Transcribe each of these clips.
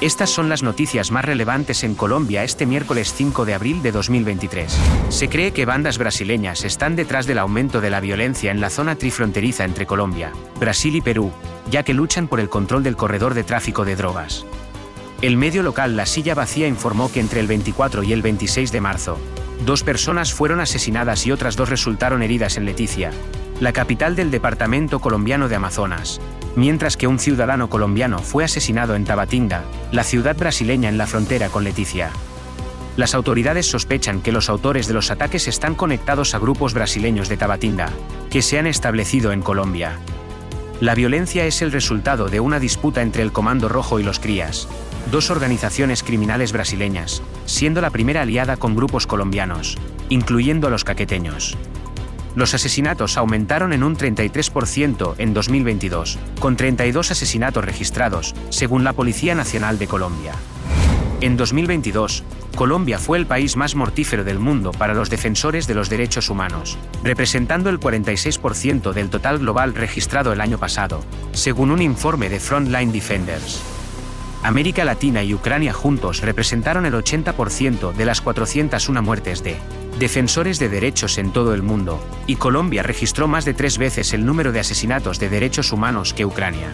Estas son las noticias más relevantes en Colombia este miércoles 5 de abril de 2023. Se cree que bandas brasileñas están detrás del aumento de la violencia en la zona trifronteriza entre Colombia, Brasil y Perú, ya que luchan por el control del corredor de tráfico de drogas. El medio local La Silla Vacía informó que entre el 24 y el 26 de marzo, dos personas fueron asesinadas y otras dos resultaron heridas en Leticia, la capital del departamento colombiano de Amazonas, mientras que un ciudadano colombiano fue asesinado en Tabatinga, la ciudad brasileña en la frontera con Leticia. Las autoridades sospechan que los autores de los ataques están conectados a grupos brasileños de Tabatinga, que se han establecido en Colombia. La violencia es el resultado de una disputa entre el Comando Rojo y los Crías, dos organizaciones criminales brasileñas, siendo la primera aliada con grupos colombianos, incluyendo a los caqueteños. Los asesinatos aumentaron en un 33% en 2022, con 32 asesinatos registrados, según la Policía Nacional de Colombia. En 2022, Colombia fue el país más mortífero del mundo para los defensores de los derechos humanos, representando el 46% del total global registrado el año pasado, según un informe de Frontline Defenders. América Latina y Ucrania juntos representaron el 80% de las 401 muertes de defensores de derechos en todo el mundo, y Colombia registró más de tres veces el número de asesinatos de derechos humanos que Ucrania.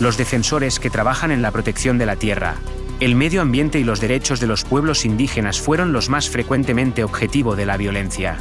Los defensores que trabajan en la protección de la tierra, el medio ambiente y los derechos de los pueblos indígenas fueron los más frecuentemente objetivo de la violencia.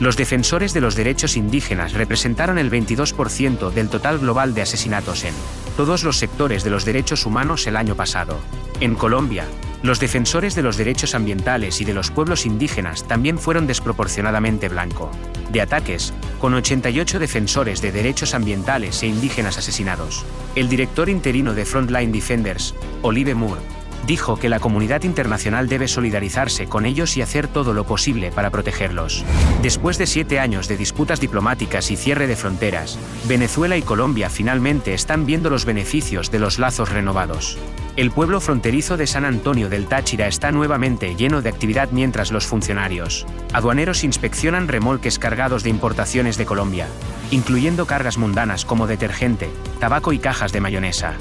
Los defensores de los derechos indígenas representaron el 22% del total global de asesinatos en todos los sectores de los derechos humanos el año pasado. En Colombia, los defensores de los derechos ambientales y de los pueblos indígenas también fueron desproporcionadamente blanco de ataques, con 88 defensores de derechos ambientales e indígenas asesinados. El director interino de Frontline Defenders, Olive Moore, dijo que la comunidad internacional debe solidarizarse con ellos y hacer todo lo posible para protegerlos. Después de siete años de disputas diplomáticas y cierre de fronteras, Venezuela y Colombia finalmente están viendo los beneficios de los lazos renovados. El pueblo fronterizo de San Antonio del Táchira está nuevamente lleno de actividad mientras los funcionarios aduaneros inspeccionan remolques cargados de importaciones de Colombia, incluyendo cargas mundanas como detergente, tabaco y cajas de mayonesa.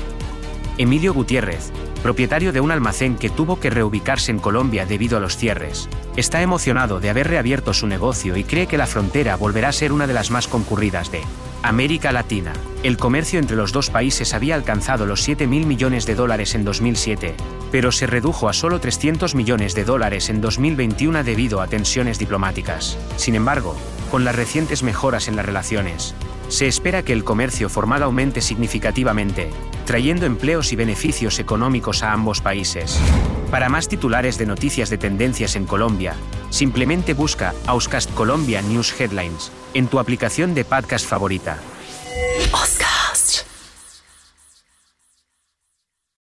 Emilio Gutiérrez, propietario de un almacén que tuvo que reubicarse en Colombia debido a los cierres, está emocionado de haber reabierto su negocio y cree que la frontera volverá a ser una de las más concurridas de América Latina. El comercio entre los dos países había alcanzado los 7 mil millones de dólares en 2007, pero se redujo a solo 300 millones de dólares en 2021 debido a tensiones diplomáticas. Sin embargo, con las recientes mejoras en las relaciones, se espera que el comercio formal aumente significativamente, trayendo empleos y beneficios económicos a ambos países. Para más titulares de noticias de tendencias en Colombia, simplemente busca Auscast Colombia News Headlines en tu aplicación de podcast favorita.